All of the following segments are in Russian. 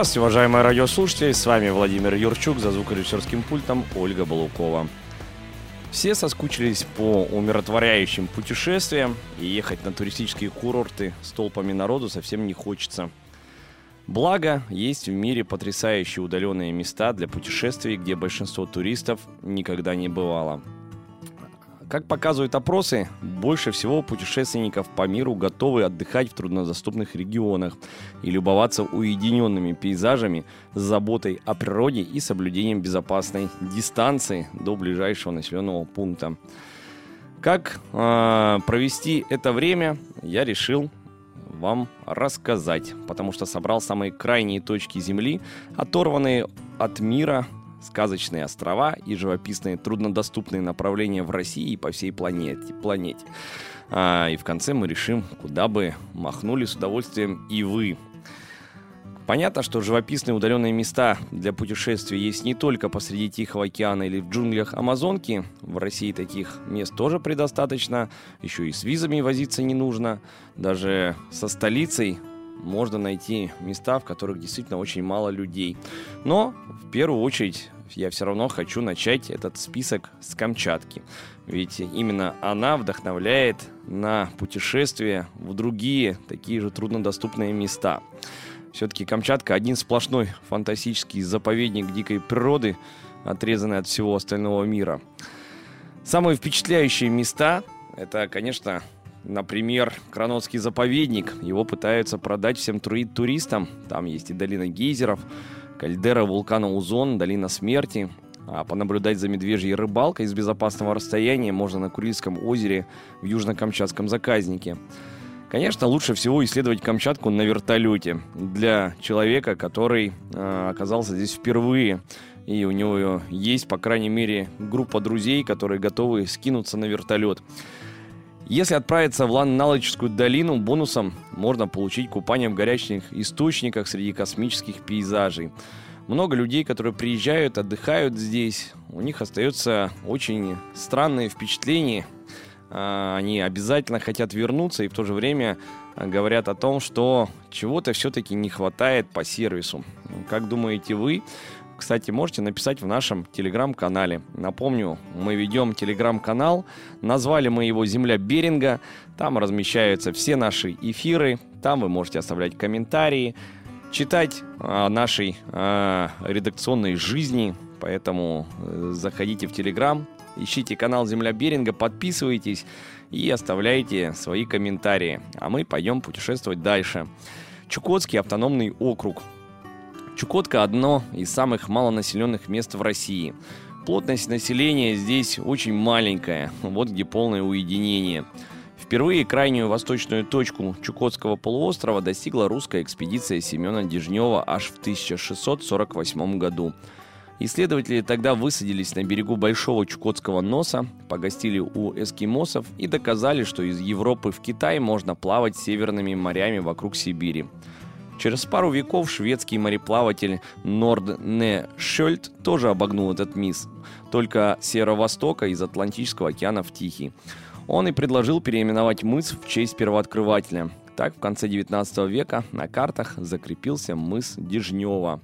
Здравствуйте, уважаемые радиослушатели, с вами Владимир Юрчук, за звукорежиссерским пультом Ольга Балукова. Все соскучились по умиротворяющим путешествиям, и ехать на туристические курорты с толпами народу совсем не хочется. Благо, есть в мире потрясающие удаленные места для путешествий, где большинство туристов никогда не бывало – как показывают опросы, больше всего путешественников по миру готовы отдыхать в труднодоступных регионах и любоваться уединенными пейзажами с заботой о природе и соблюдением безопасной дистанции до ближайшего населенного пункта. Как э, провести это время, я решил вам рассказать, потому что собрал самые крайние точки Земли, оторванные от мира сказочные острова и живописные труднодоступные направления в России и по всей планете. планете. А, и в конце мы решим, куда бы махнули с удовольствием и вы. Понятно, что живописные удаленные места для путешествий есть не только посреди Тихого океана или в джунглях Амазонки. В России таких мест тоже предостаточно. Еще и с визами возиться не нужно. Даже со столицей можно найти места, в которых действительно очень мало людей. Но в первую очередь я все равно хочу начать этот список с Камчатки. Ведь именно она вдохновляет на путешествия в другие такие же труднодоступные места. Все-таки Камчатка один сплошной фантастический заповедник дикой природы, отрезанный от всего остального мира. Самые впечатляющие места – это, конечно, Например, Кранотский заповедник. Его пытаются продать всем туристам. Там есть и долина гейзеров, кальдера вулкана Узон, долина смерти. А понаблюдать за медвежьей рыбалкой из безопасного расстояния можно на Курильском озере в Южно-Камчатском заказнике. Конечно, лучше всего исследовать Камчатку на вертолете для человека, который э, оказался здесь впервые. И у него есть, по крайней мере, группа друзей, которые готовы скинуться на вертолет. Если отправиться в Лан-Налоческую долину, бонусом можно получить купание в горячих источниках среди космических пейзажей. Много людей, которые приезжают, отдыхают здесь, у них остается очень странное впечатление. А, они обязательно хотят вернуться и в то же время говорят о том, что чего-то все-таки не хватает по сервису. Как думаете вы? Кстати, можете написать в нашем телеграм-канале. Напомню, мы ведем телеграм-канал, назвали мы его «Земля Беринга», там размещаются все наши эфиры, там вы можете оставлять комментарии, читать о нашей о редакционной жизни, поэтому э, заходите в телеграм, ищите канал «Земля Беринга», подписывайтесь и оставляйте свои комментарии, а мы пойдем путешествовать дальше. Чукотский автономный округ – Чукотка – одно из самых малонаселенных мест в России. Плотность населения здесь очень маленькая, вот где полное уединение. Впервые крайнюю восточную точку Чукотского полуострова достигла русская экспедиция Семена Дежнева аж в 1648 году. Исследователи тогда высадились на берегу Большого Чукотского носа, погостили у эскимосов и доказали, что из Европы в Китай можно плавать северными морями вокруг Сибири. Через пару веков шведский мореплаватель Нордне Шельд тоже обогнул этот мисс, только северо-востока из Атлантического океана в Тихий. Он и предложил переименовать мыс в честь первооткрывателя. Так, в конце 19 века на картах закрепился мыс Дежнева.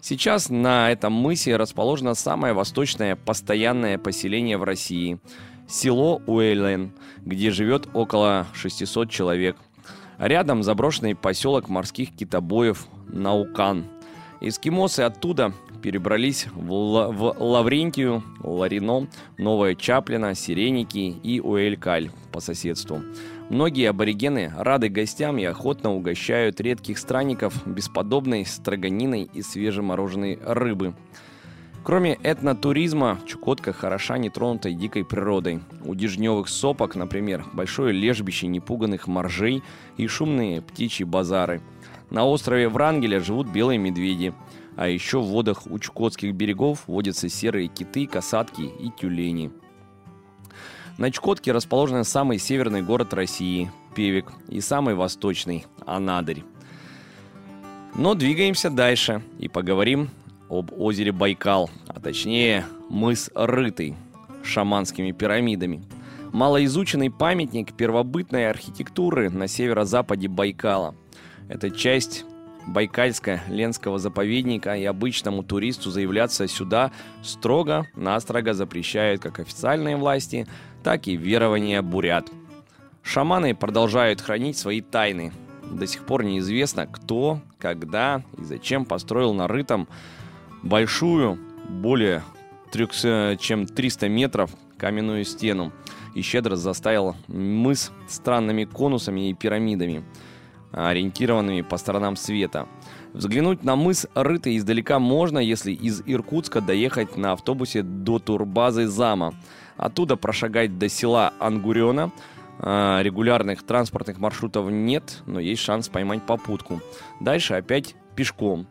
Сейчас на этом мысе расположено самое восточное постоянное поселение в России – село Уэйлен, где живет около 600 человек. Рядом заброшенный поселок морских китобоев Наукан. Эскимосы оттуда перебрались в, Л- в Лаврентию, Ларино, Новая Чаплина, Сиреники и Уэлькаль по соседству. Многие аборигены рады гостям и охотно угощают редких странников бесподобной строганиной и свежемороженой рыбы – Кроме этнотуризма, Чукотка хороша нетронутой дикой природой. У дежневых сопок, например, большое лежбище непуганных моржей и шумные птичьи базары. На острове Врангеля живут белые медведи. А еще в водах у чукотских берегов водятся серые киты, касатки и тюлени. На Чукотке расположен самый северный город России – Певек, и самый восточный – Анадырь. Но двигаемся дальше и поговорим об озере Байкал, а точнее мыс Рытый, шаманскими пирамидами. Малоизученный памятник первобытной архитектуры на северо-западе Байкала. Это часть Байкальско-Ленского заповедника, и обычному туристу заявляться сюда строго-настрого запрещают как официальные власти, так и верования бурят. Шаманы продолжают хранить свои тайны. До сих пор неизвестно, кто, когда и зачем построил на Рытом большую, более чем 300 метров каменную стену и щедро заставил мыс странными конусами и пирамидами, ориентированными по сторонам света. Взглянуть на мыс Рытой издалека можно, если из Иркутска доехать на автобусе до турбазы Зама. Оттуда прошагать до села Ангурена. А, регулярных транспортных маршрутов нет, но есть шанс поймать попутку. Дальше опять пешком.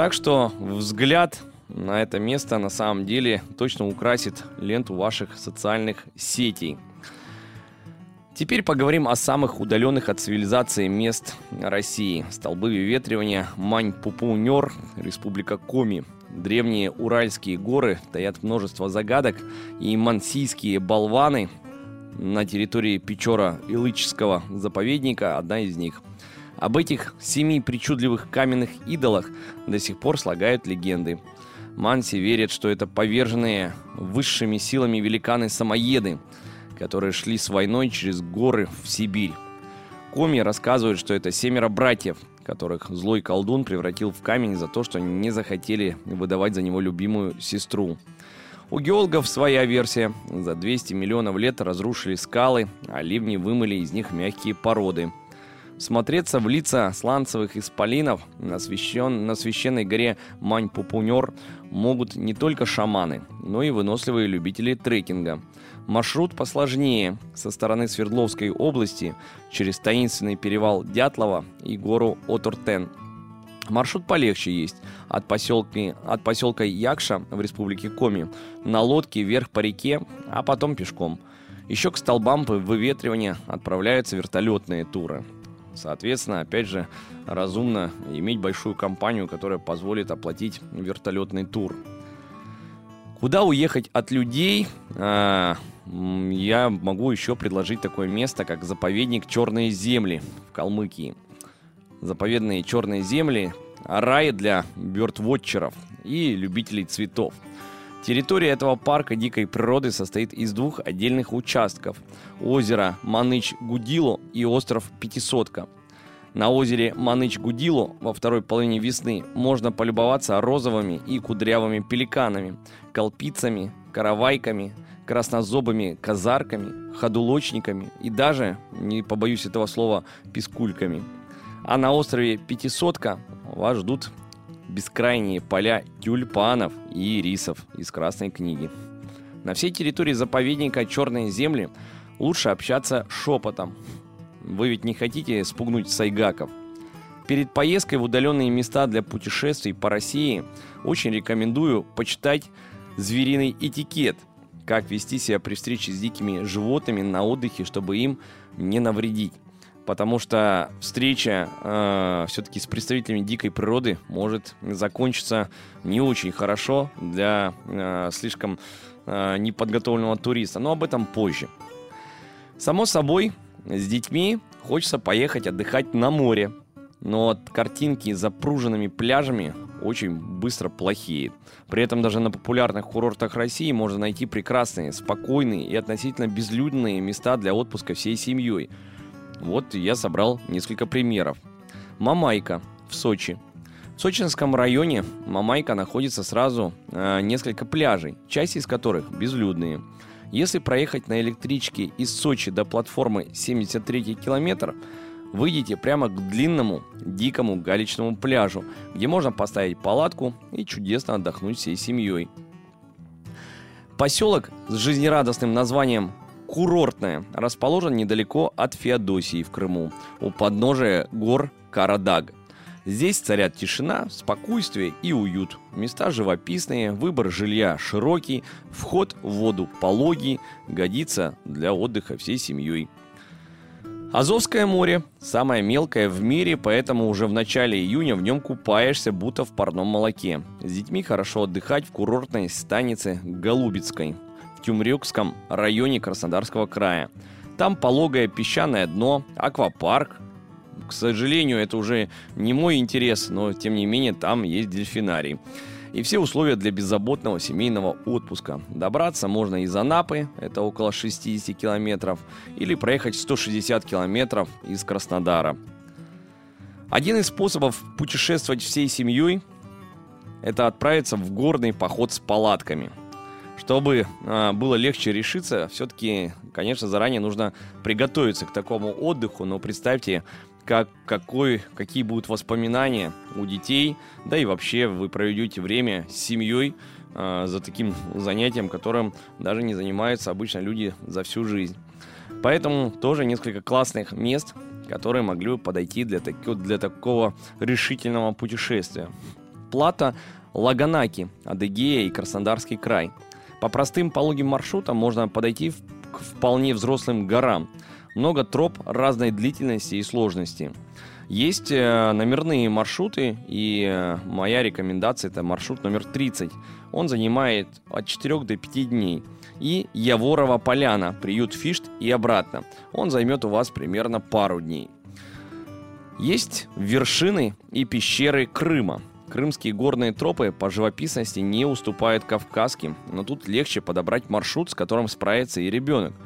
Так что взгляд на это место на самом деле точно украсит ленту ваших социальных сетей. Теперь поговорим о самых удаленных от цивилизации мест России. Столбы выветривания Мань-Пупунер, Республика Коми. Древние Уральские горы таят множество загадок, и мансийские болваны на территории Печора-Илычского заповедника одна из них. Об этих семи причудливых каменных идолах до сих пор слагают легенды – Манси верит, что это поверженные высшими силами великаны-самоеды, которые шли с войной через горы в Сибирь. Коми рассказывает, что это семеро братьев, которых злой колдун превратил в камень за то, что они не захотели выдавать за него любимую сестру. У геологов своя версия. За 200 миллионов лет разрушили скалы, а ливни вымыли из них мягкие породы – Смотреться в лица сланцевых исполинов на, священ... на священной горе Мань-Пупунер могут не только шаманы, но и выносливые любители трекинга. Маршрут посложнее со стороны Свердловской области через таинственный перевал Дятлова и гору Отуртен. Маршрут полегче есть. От поселка, от поселка Якша в республике Коми на лодке вверх по реке, а потом пешком. Еще к столбам выветривания отправляются вертолетные туры. Соответственно, опять же, разумно иметь большую компанию, которая позволит оплатить вертолетный тур. Куда уехать от людей? А, я могу еще предложить такое место, как заповедник Черные земли в Калмыкии. Заповедные черные земли – рай для бёрдвотчеров и любителей цветов – Территория этого парка дикой природы состоит из двух отдельных участков – озера Маныч-Гудило и остров Пятисотка. На озере Маныч-Гудило во второй половине весны можно полюбоваться розовыми и кудрявыми пеликанами, колпицами, каравайками, краснозобыми казарками, ходулочниками и даже, не побоюсь этого слова, пескульками. А на острове Пятисотка вас ждут бескрайние поля тюльпанов и ирисов из Красной книги. На всей территории заповедника Черные земли лучше общаться шепотом. Вы ведь не хотите спугнуть сайгаков. Перед поездкой в удаленные места для путешествий по России очень рекомендую почитать звериный этикет, как вести себя при встрече с дикими животными на отдыхе, чтобы им не навредить потому что встреча э, все-таки с представителями дикой природы может закончиться не очень хорошо для э, слишком э, неподготовленного туриста, но об этом позже. Само собой, с детьми хочется поехать отдыхать на море, но картинки с запруженными пляжами очень быстро плохеет. При этом даже на популярных курортах России можно найти прекрасные, спокойные и относительно безлюдные места для отпуска всей семьей – вот я собрал несколько примеров. Мамайка в Сочи. В Сочинском районе Мамайка находится сразу э, несколько пляжей, часть из которых безлюдные. Если проехать на электричке из Сочи до платформы 73 километр, выйдете прямо к длинному, дикому галечному пляжу, где можно поставить палатку и чудесно отдохнуть всей семьей. Поселок с жизнерадостным названием курортная, расположен недалеко от Феодосии в Крыму, у подножия гор Карадаг. Здесь царят тишина, спокойствие и уют. Места живописные, выбор жилья широкий, вход в воду пологий, годится для отдыха всей семьей. Азовское море – самое мелкое в мире, поэтому уже в начале июня в нем купаешься, будто в парном молоке. С детьми хорошо отдыхать в курортной станице Голубицкой в Тюмрюкском районе Краснодарского края. Там пологое песчаное дно, аквапарк, К сожалению, это уже не мой интерес, но тем не менее там есть дельфинарий. И все условия для беззаботного семейного отпуска. Добраться можно из Анапы, это около 60 километров, или проехать 160 километров из Краснодара. Один из способов путешествовать всей семьей – это отправиться в горный поход с палатками. Чтобы э, было легче решиться, все-таки, конечно, заранее нужно приготовиться к такому отдыху, но представьте, как, какой, какие будут воспоминания у детей, да и вообще вы проведете время с семьей э, за таким занятием, которым даже не занимаются обычно люди за всю жизнь. Поэтому тоже несколько классных мест, которые могли бы подойти для, таки, для такого решительного путешествия. Плата Лаганаки, Адыгея и Краснодарский край. По простым пологим маршрутам можно подойти к вполне взрослым горам – много троп разной длительности и сложности. Есть э, номерные маршруты, и э, моя рекомендация это маршрут номер 30. Он занимает от 4 до 5 дней. И Яворова поляна, приют Фишт и обратно. Он займет у вас примерно пару дней. Есть вершины и пещеры Крыма. Крымские горные тропы по живописности не уступают кавказским, но тут легче подобрать маршрут, с которым справится и ребенок –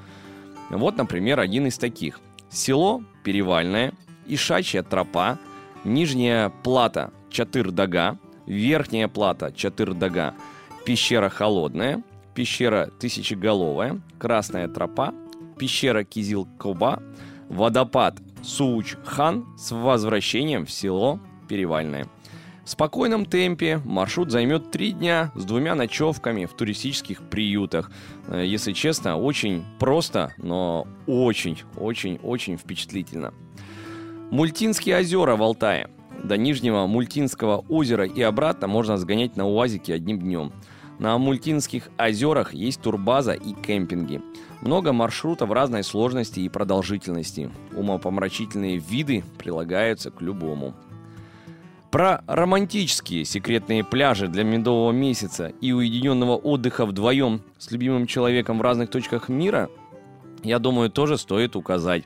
вот, например, один из таких. Село Перевальное, Ишачья тропа, Нижняя плата Чатыр-Дага, Верхняя плата Чатыр-Дага, Пещера Холодная, Пещера Тысячеголовая, Красная тропа, Пещера Кизил-Коба, Водопад Сууч-Хан с возвращением в село Перевальное. В спокойном темпе маршрут займет три дня с двумя ночевками в туристических приютах. Э, если честно, очень просто, но очень-очень-очень впечатлительно. Мультинские озера в Алтае. До Нижнего Мультинского озера и обратно можно сгонять на УАЗике одним днем. На Мультинских озерах есть турбаза и кемпинги. Много маршрутов разной сложности и продолжительности. Умопомрачительные виды прилагаются к любому. Про романтические секретные пляжи для медового месяца и уединенного отдыха вдвоем с любимым человеком в разных точках мира, я думаю, тоже стоит указать.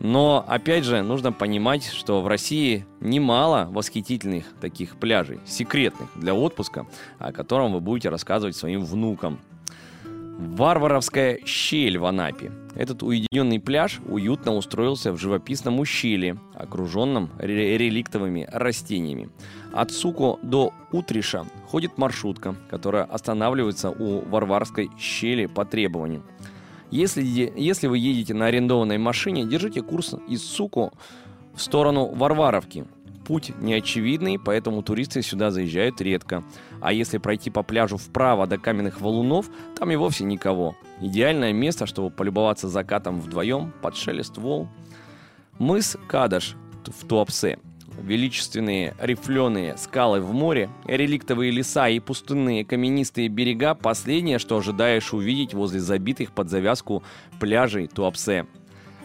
Но, опять же, нужно понимать, что в России немало восхитительных таких пляжей, секретных для отпуска, о котором вы будете рассказывать своим внукам. Варваровская щель в Анапе. Этот уединенный пляж уютно устроился в живописном ущелье, окруженном реликтовыми растениями. От Суко до Утриша ходит маршрутка, которая останавливается у Варварской щели по требованию. Если, если вы едете на арендованной машине, держите курс из Суко в сторону Варваровки. Путь неочевидный, поэтому туристы сюда заезжают редко. А если пройти по пляжу вправо до каменных валунов, там и вовсе никого. Идеальное место, чтобы полюбоваться закатом вдвоем под шелест волн. Мыс Кадаш в Туапсе. Величественные рифленые скалы в море, реликтовые леса и пустынные каменистые берега – последнее, что ожидаешь увидеть возле забитых под завязку пляжей Туапсе.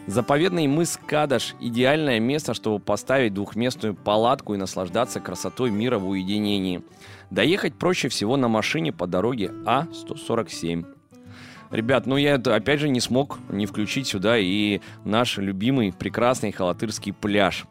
Заповедный мыс Кадаш – идеальное место, чтобы поставить двухместную палатку и наслаждаться красотой мира в уединении. Доехать проще всего на машине по дороге А-147. Ребят, ну я опять же не смог не включить сюда и наш любимый прекрасный Халатырский пляж.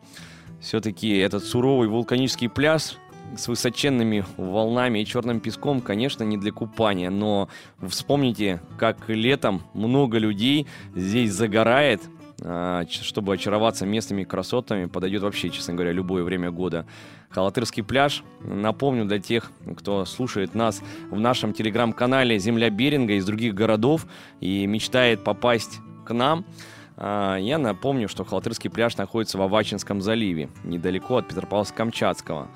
Все-таки этот суровый вулканический пляж с высоченными волнами и черным песком, конечно, не для купания, но вспомните, как летом много людей здесь загорает – чтобы очароваться местными красотами, подойдет вообще, честно говоря, любое время года. Халатырский пляж. Напомню для тех, кто слушает нас в нашем телеграм-канале «Земля Беринга» из других городов и мечтает попасть к нам. А, я напомню, что Халатырский пляж находится в Авачинском заливе, недалеко от Петропавловска-Камчатского.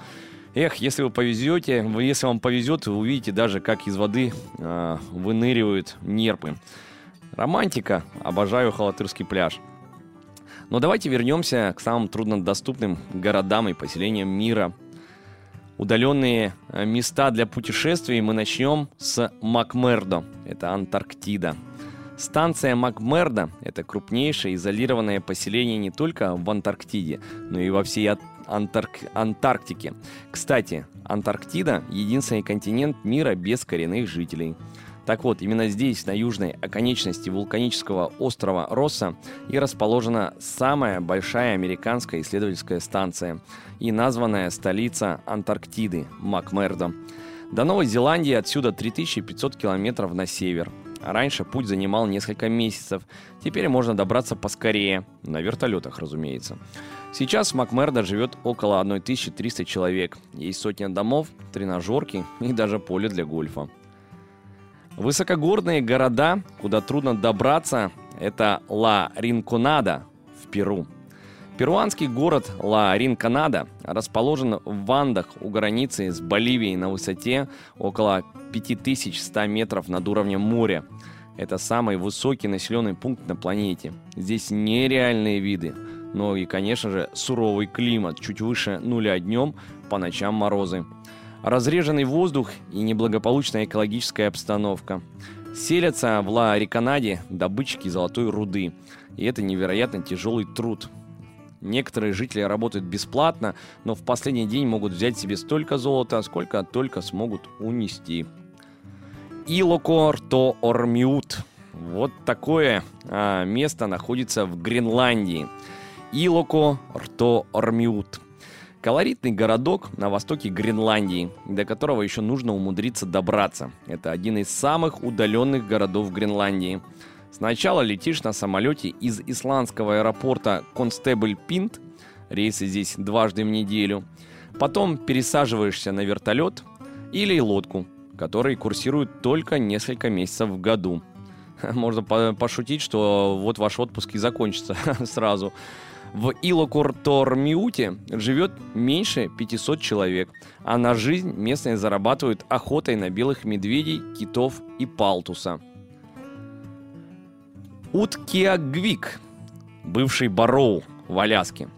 Эх, если вы повезете, если вам повезет, вы увидите даже, как из воды э, выныривают нерпы. Романтика. Обожаю Халатырский пляж. Но давайте вернемся к самым труднодоступным городам и поселениям мира. Удаленные э, места для путешествий мы начнем с Макмердо. Это Антарктида. Станция Макмердо – это крупнейшее изолированное поселение не только в Антарктиде, но и во всей Антарк... Антарктике. Кстати, Антарктида – единственный континент мира без коренных жителей. Так вот, именно здесь, на южной оконечности вулканического острова Росса, и расположена самая большая американская исследовательская станция и названная столица Антарктиды – Макмердо. До Новой Зеландии отсюда 3500 километров на север. Раньше путь занимал несколько месяцев, теперь можно добраться поскорее, на вертолетах, разумеется. Сейчас в Макмердо живет около 1300 человек. Есть сотня домов, тренажерки и даже поле для гольфа. Высокогорные города, куда трудно добраться, это Ла Ринконада в Перу. Перуанский город Ла Ринконада расположен в Вандах у границы с Боливией на высоте около 5100 метров над уровнем моря. Это самый высокий населенный пункт на планете. Здесь нереальные виды, но и, конечно же, суровый климат, чуть выше нуля днем, по ночам морозы разреженный воздух и неблагополучная экологическая обстановка. Селятся в Ла-Риканаде добытчики золотой руды, и это невероятно тяжелый труд. Некоторые жители работают бесплатно, но в последний день могут взять себе столько золота, сколько только смогут унести. Илокор-то Ормиут. Вот такое а, место находится в Гренландии. Илоко-Рто-Ормиут. Колоритный городок на востоке Гренландии, до которого еще нужно умудриться добраться. Это один из самых удаленных городов Гренландии. Сначала летишь на самолете из исландского аэропорта Констебль Пинт, рейсы здесь дважды в неделю. Потом пересаживаешься на вертолет или лодку, которые курсируют только несколько месяцев в году. Можно пошутить, что вот ваш отпуск и закончится сразу. В Илокуртормиуте живет меньше 500 человек, а на жизнь местные зарабатывают охотой на белых медведей, китов и палтуса. Уткиагвик, бывший Бароу в Аляске.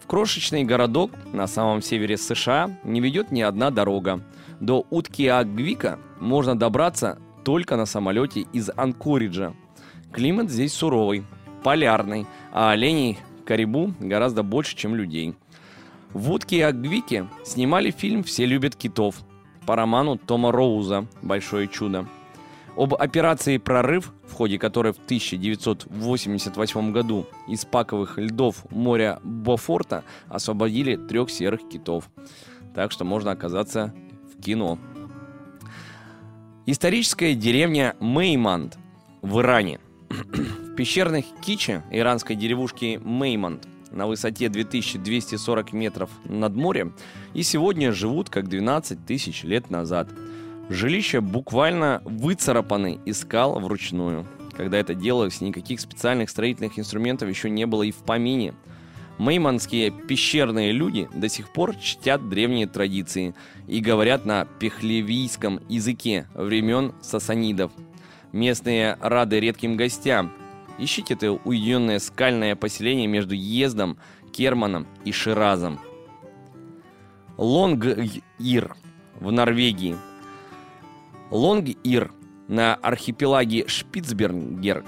В крошечный городок на самом севере США не ведет ни одна дорога. До Уткиагвика можно добраться только на самолете из Анкориджа. Климат здесь суровый, полярный, а оленей Карибу гораздо больше, чем людей. В «Утке и Агвике» снимали фильм «Все любят китов» по роману Тома Роуза «Большое чудо». Об операции «Прорыв», в ходе которой в 1988 году из паковых льдов моря Бофорта освободили трех серых китов. Так что можно оказаться в кино. Историческая деревня Мейманд в Иране – пещерных Киче, иранской деревушки Меймонт, на высоте 2240 метров над морем, и сегодня живут как 12 тысяч лет назад. Жилища буквально выцарапаны из скал вручную. Когда это делалось, никаких специальных строительных инструментов еще не было и в помине. Мейманские пещерные люди до сих пор чтят древние традиции и говорят на пехлевийском языке времен сасанидов – Местные рады редким гостям. Ищите это уединенное скальное поселение между Ездом, Керманом и Ширазом. Лонг-Ир в Норвегии. Лонг-Ир на архипелаге Шпицбергер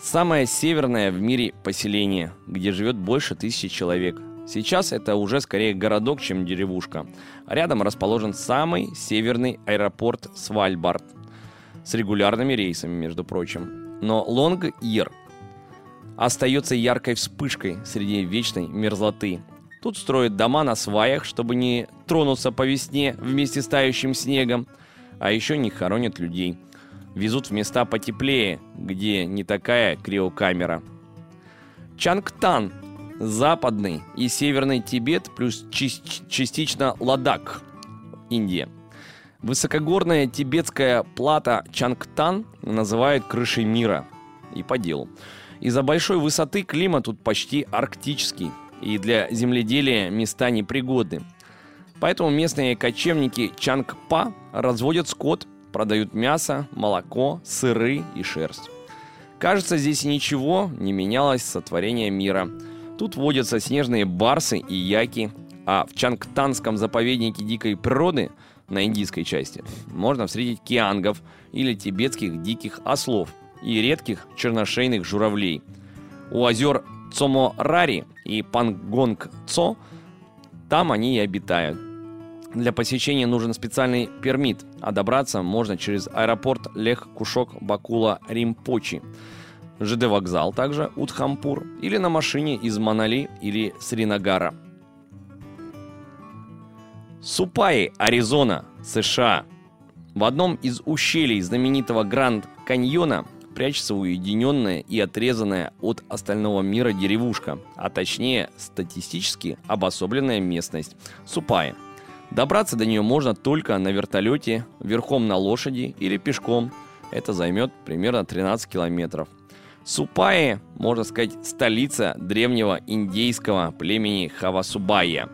самое северное в мире поселение, где живет больше тысячи человек. Сейчас это уже скорее городок, чем деревушка. Рядом расположен самый северный аэропорт Свальбард – с регулярными рейсами, между прочим. Но Лонг-Ир остается яркой вспышкой среди вечной мерзлоты. Тут строят дома на сваях, чтобы не тронуться по весне вместе с тающим снегом, а еще не хоронят людей. Везут в места потеплее, где не такая криокамера. Чангтан – западный и северный Тибет плюс частично Ладак – Индия – Высокогорная тибетская плата Чангтан называют крышей мира. И по делу. Из-за большой высоты климат тут почти арктический, и для земледелия места непригодны. Поэтому местные кочевники Чангпа разводят скот, продают мясо, молоко, сыры и шерсть. Кажется, здесь ничего не менялось с сотворения мира. Тут водятся снежные барсы и яки, а в Чангтанском заповеднике дикой природы – на индийской части, можно встретить киангов или тибетских диких ослов и редких черношейных журавлей. У озер Цомо-Рари и Пангонг-Цо там они и обитают. Для посещения нужен специальный пермит, а добраться можно через аэропорт Лех Кушок Бакула Римпочи, ЖД вокзал также Утхампур или на машине из Манали или Сринагара. Супаи, Аризона, США. В одном из ущелий знаменитого Гранд Каньона прячется уединенная и отрезанная от остального мира деревушка, а точнее статистически обособленная местность – Супаи. Добраться до нее можно только на вертолете, верхом на лошади или пешком. Это займет примерно 13 километров. Супаи, можно сказать, столица древнего индейского племени Хавасубая,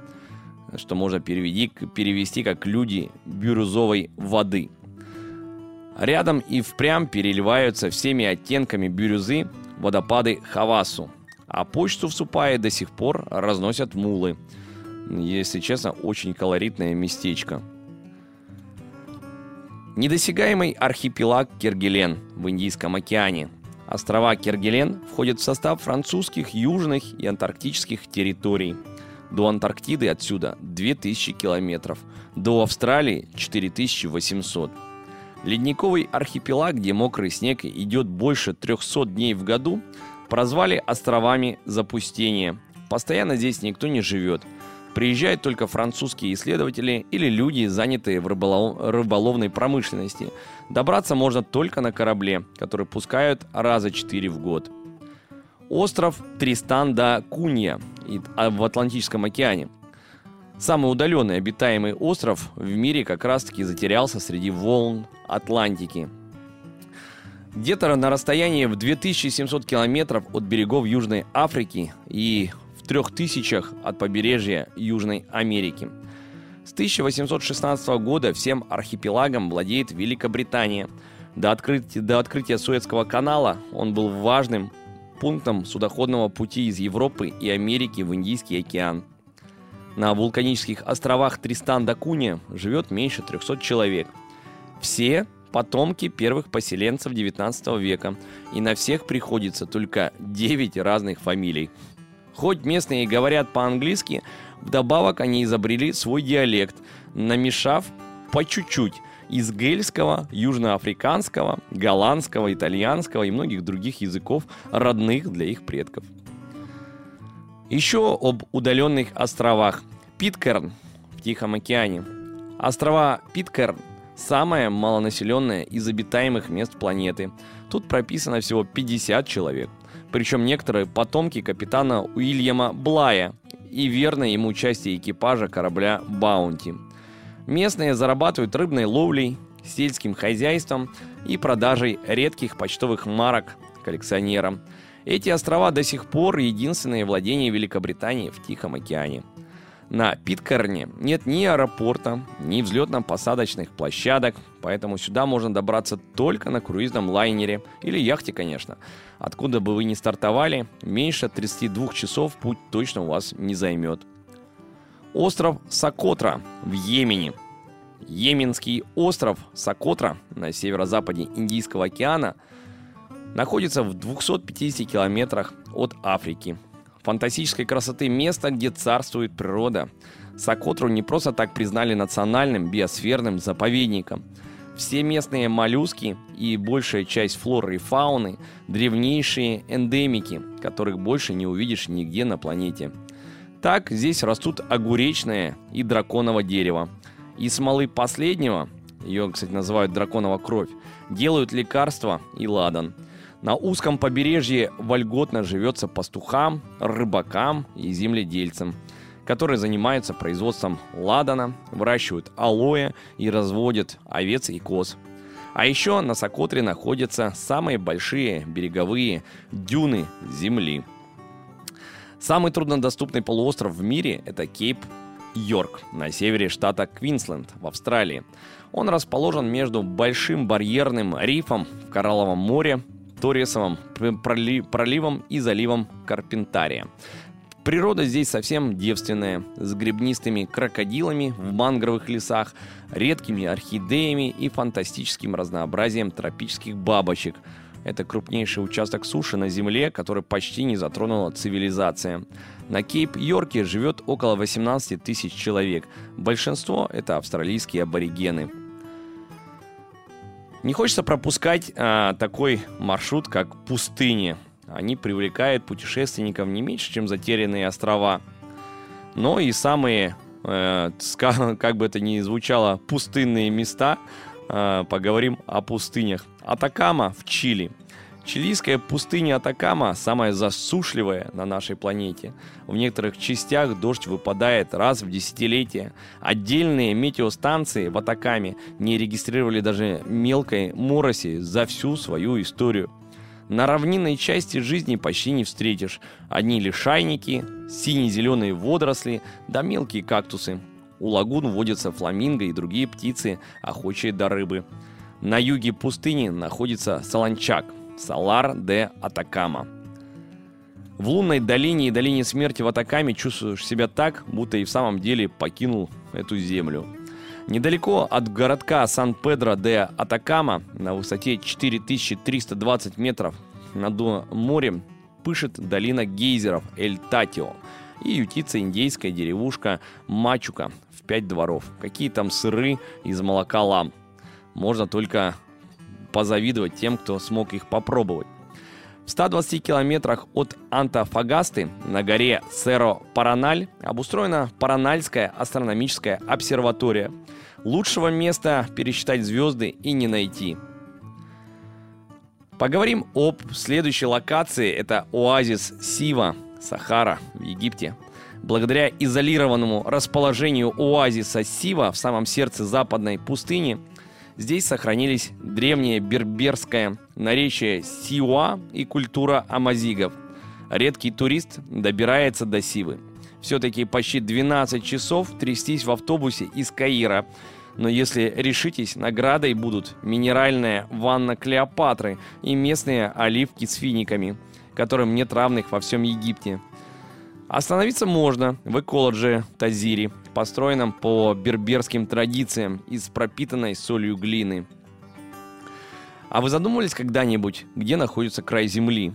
что можно переведи, перевести как «люди бирюзовой воды». Рядом и впрямь переливаются всеми оттенками бирюзы водопады Хавасу. А почту в Супае до сих пор разносят мулы. Если честно, очень колоритное местечко. Недосягаемый архипелаг Кергелен в Индийском океане. Острова Кергелен входят в состав французских, южных и антарктических территорий. До Антарктиды отсюда 2000 километров, до Австралии 4800 Ледниковый архипелаг, где мокрый снег идет больше 300 дней в году, прозвали островами запустения. Постоянно здесь никто не живет. Приезжают только французские исследователи или люди, занятые в рыболов... рыболовной промышленности. Добраться можно только на корабле, который пускают раза четыре в год. Остров Тристан да Кунья а, в Атлантическом океане – Самый удаленный обитаемый остров в мире как раз-таки затерялся среди волн Атлантики. Где-то на расстоянии в 2700 километров от берегов Южной Африки и в 3000 от побережья Южной Америки. С 1816 года всем архипелагом владеет Великобритания. До открытия, до открытия Суэцкого канала он был важным пунктом судоходного пути из Европы и Америки в Индийский океан – на вулканических островах Тристан-да-Куни живет меньше 300 человек. Все потомки первых поселенцев 19 века, и на всех приходится только 9 разных фамилий. Хоть местные говорят по-английски, вдобавок они изобрели свой диалект, намешав по чуть-чуть из гельского, южноафриканского, голландского, итальянского и многих других языков, родных для их предков. Еще об удаленных островах. Питкерн в Тихом океане. Острова Питкерн – самое малонаселенное из обитаемых мест планеты. Тут прописано всего 50 человек. Причем некоторые потомки капитана Уильяма Блая и верной ему части экипажа корабля «Баунти». Местные зарабатывают рыбной ловлей, сельским хозяйством и продажей редких почтовых марок коллекционерам – эти острова до сих пор единственные владения Великобритании в Тихом океане. На Питкарне нет ни аэропорта, ни взлетно-посадочных площадок, поэтому сюда можно добраться только на круизном лайнере или яхте, конечно. Откуда бы вы ни стартовали, меньше 32 часов путь точно у вас не займет. Остров Сокотра в Йемене. Йеменский остров Сокотра на северо-западе Индийского океана – находится в 250 километрах от Африки. Фантастической красоты место, где царствует природа. Сокотру не просто так признали национальным биосферным заповедником. Все местные моллюски и большая часть флоры и фауны – древнейшие эндемики, которых больше не увидишь нигде на планете. Так здесь растут огуречное и драконово дерево. Из смолы последнего, ее, кстати, называют драконова кровь, делают лекарства и ладан – на узком побережье вольготно живется пастухам, рыбакам и земледельцам, которые занимаются производством ладана, выращивают алоэ и разводят овец и коз. А еще на Сокотре находятся самые большие береговые дюны Земли. Самый труднодоступный полуостров в мире – это Кейп Йорк на севере штата Квинсленд в Австралии. Он расположен между Большим барьерным рифом в Коралловом море Торресовым проливом и заливом Карпентария. Природа здесь совсем девственная, с гребнистыми крокодилами в мангровых лесах, редкими орхидеями и фантастическим разнообразием тропических бабочек, Это крупнейший участок суши на Земле, который почти не затронула цивилизация. На Кейп-Йорке живет около 18 тысяч человек. Большинство – это австралийские аборигены. Не хочется пропускать а, такой маршрут, как пустыни. Они привлекают путешественников не меньше, чем затерянные острова. Но и самые, э, как бы это ни звучало, пустынные места, э, поговорим о пустынях. Атакама в Чили – Чилийская пустыня Атакама самая засушливая на нашей планете. В некоторых частях дождь выпадает раз в десятилетие. Отдельные метеостанции в Атакаме не регистрировали даже мелкой мороси за всю свою историю. На равнинной части жизни почти не встретишь. Одни лишайники, сине-зеленые водоросли, да мелкие кактусы. У лагун водятся фламинго и другие птицы, охочие до рыбы. На юге пустыни находится Солончак – Салар де Атакама. В лунной долине и долине смерти в Атакаме чувствуешь себя так, будто и в самом деле покинул эту землю. Недалеко от городка Сан-Педро де Атакама, на высоте 4320 метров над морем, пышет долина гейзеров Эль-Татио и ютится индейская деревушка Мачука в пять дворов. Какие там сыры из молока лам. Можно только позавидовать тем, кто смог их попробовать. В 120 километрах от Антофагасты на горе Серо-Параналь обустроена Паранальская астрономическая обсерватория. Лучшего места пересчитать звезды и не найти. Поговорим об следующей локации. Это оазис Сива, Сахара в Египте. Благодаря изолированному расположению оазиса Сива в самом сердце западной пустыни – Здесь сохранились древнее берберское наречие Сиуа и культура амазигов. Редкий турист добирается до Сивы. Все-таки почти 12 часов трястись в автобусе из Каира. Но если решитесь, наградой будут минеральная ванна Клеопатры и местные оливки с финиками, которым нет равных во всем Египте. Остановиться можно в эколодже Тазири, построенном по берберским традициям из пропитанной солью глины. А вы задумывались когда-нибудь, где находится край Земли?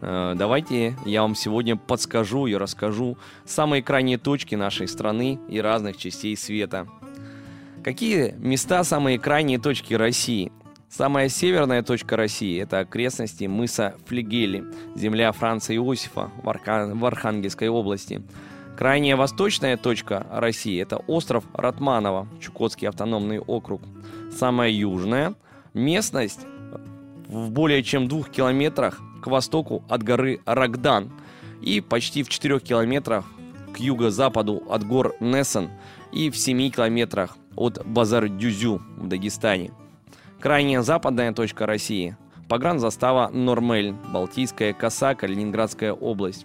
Э, давайте я вам сегодня подскажу и расскажу самые крайние точки нашей страны и разных частей света. Какие места самые крайние точки России – Самая северная точка России – это окрестности мыса Флигели, земля Франца Иосифа в Архангельской области. Крайняя восточная точка России – это остров Ратманово, Чукотский автономный округ. Самая южная – местность в более чем двух километрах к востоку от горы Рагдан и почти в четырех километрах к юго-западу от гор Несен и в семи километрах от Базар-Дюзю в Дагестане – Крайняя западная точка России. Погранзастава Нормель, Балтийская коса, Калининградская область.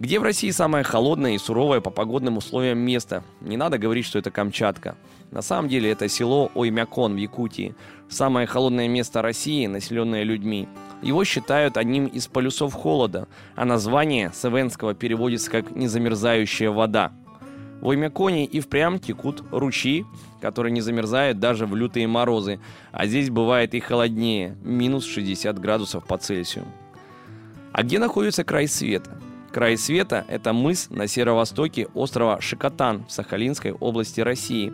Где в России самое холодное и суровое по погодным условиям место? Не надо говорить, что это Камчатка. На самом деле это село Оймякон в Якутии. Самое холодное место России, населенное людьми. Его считают одним из полюсов холода, а название Севенского переводится как «незамерзающая вода». В Оймяконе и впрямь текут ручьи, которые не замерзают даже в лютые морозы, а здесь бывает и холоднее, минус 60 градусов по Цельсию. А где находится край света? Край света – это мыс на северо-востоке острова Шикотан в Сахалинской области России.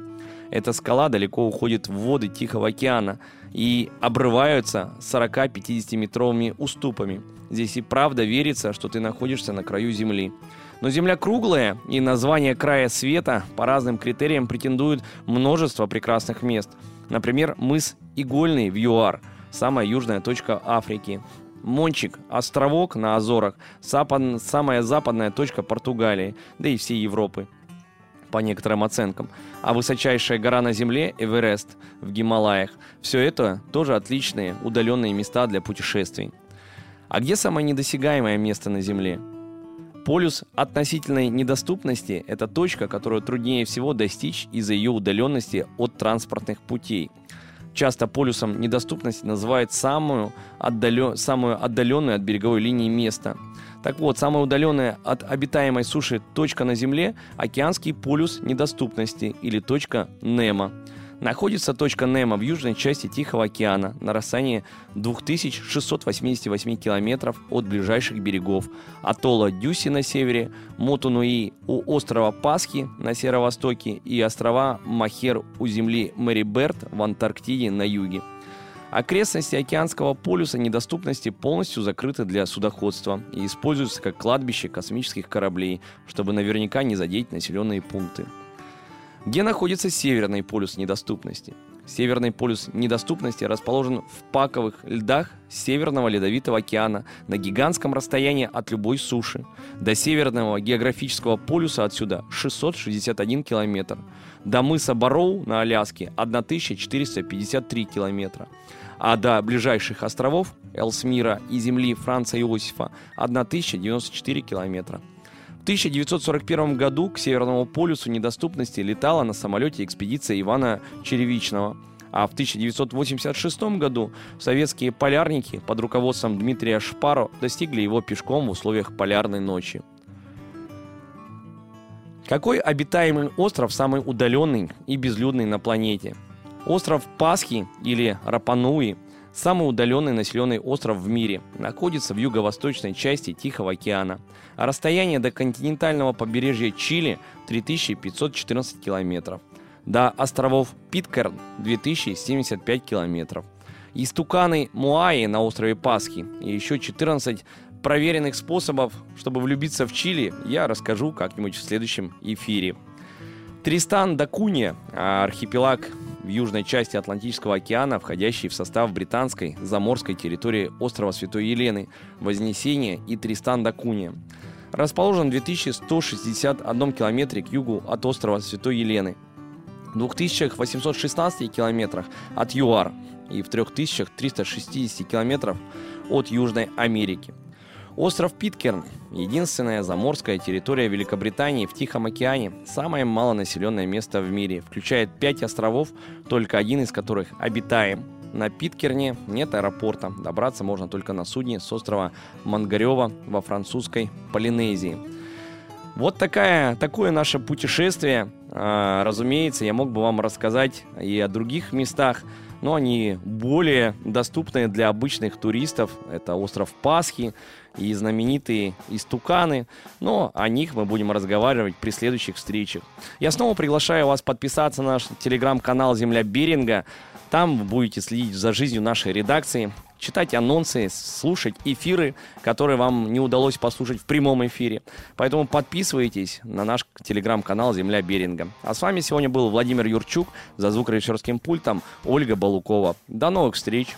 Эта скала далеко уходит в воды Тихого океана и обрываются 40-50 метровыми уступами. Здесь и правда верится, что ты находишься на краю земли. Но Земля круглая, и название края света по разным критериям претендует множество прекрасных мест. Например, мыс Игольный в ЮАР, самая южная точка Африки. Мончик, островок на Азорах, запад, самая западная точка Португалии, да и всей Европы по некоторым оценкам. А высочайшая гора на Земле, Эверест, в Гималаях, все это тоже отличные удаленные места для путешествий. А где самое недосягаемое место на Земле? Полюс относительной недоступности – это точка, которую труднее всего достичь из-за ее удаленности от транспортных путей. Часто полюсом недоступности называют самую, отдален... самую отдаленную от береговой линии место. Так вот, самая удаленная от обитаемой суши точка на Земле – океанский полюс недоступности или точка Немо. Находится точка Немо в южной части Тихого океана на расстоянии 2688 километров от ближайших берегов атолла Дюси на севере, Мотунуи у острова Пасхи на северо-востоке и острова Махер у земли Мэриберт в Антарктиде на юге. Окрестности океанского полюса недоступности полностью закрыты для судоходства и используются как кладбище космических кораблей, чтобы наверняка не задеть населенные пункты. Где находится северный полюс недоступности? Северный полюс недоступности расположен в паковых льдах Северного Ледовитого океана на гигантском расстоянии от любой суши. До Северного географического полюса отсюда 661 километр. До мыса Бароу на Аляске 1453 километра. А до ближайших островов Элсмира и земли Франца Иосифа 1094 километра. 1941 году к Северному полюсу недоступности летала на самолете экспедиция Ивана Черевичного. А в 1986 году советские полярники под руководством Дмитрия Шпаро достигли его пешком в условиях полярной ночи. Какой обитаемый остров самый удаленный и безлюдный на планете? Остров Пасхи или Рапануи Самый удаленный населенный остров в мире находится в юго-восточной части Тихого океана, а расстояние до континентального побережья Чили 3514 километров, до островов Питкерн 2075 километров. Истуканы Муаи на острове Пасхи и еще 14 проверенных способов, чтобы влюбиться в Чили, я расскажу как-нибудь в следующем эфире. Тристан да Кунья, архипелаг в южной части Атлантического океана, входящий в состав британской заморской территории острова Святой Елены, Вознесения и Тристан-да-Куния. Расположен в 2161 километре к югу от острова Святой Елены, в 2816 километрах от ЮАР и в 3360 километров от Южной Америки – Остров Питкерн – единственная заморская территория Великобритании в Тихом океане, самое малонаселенное место в мире, включает пять островов, только один из которых обитаем. На Питкерне нет аэропорта, добраться можно только на судне с острова Мангарева во французской Полинезии. Вот такая, такое наше путешествие. А, разумеется, я мог бы вам рассказать и о других местах, но они более доступные для обычных туристов. Это остров Пасхи и знаменитые истуканы, но о них мы будем разговаривать при следующих встречах. Я снова приглашаю вас подписаться на наш телеграм-канал «Земля Беринга». Там вы будете следить за жизнью нашей редакции, читать анонсы, слушать эфиры, которые вам не удалось послушать в прямом эфире. Поэтому подписывайтесь на наш телеграм-канал «Земля Беринга». А с вами сегодня был Владимир Юрчук, за звукорежиссерским пультом Ольга Балукова. До новых встреч!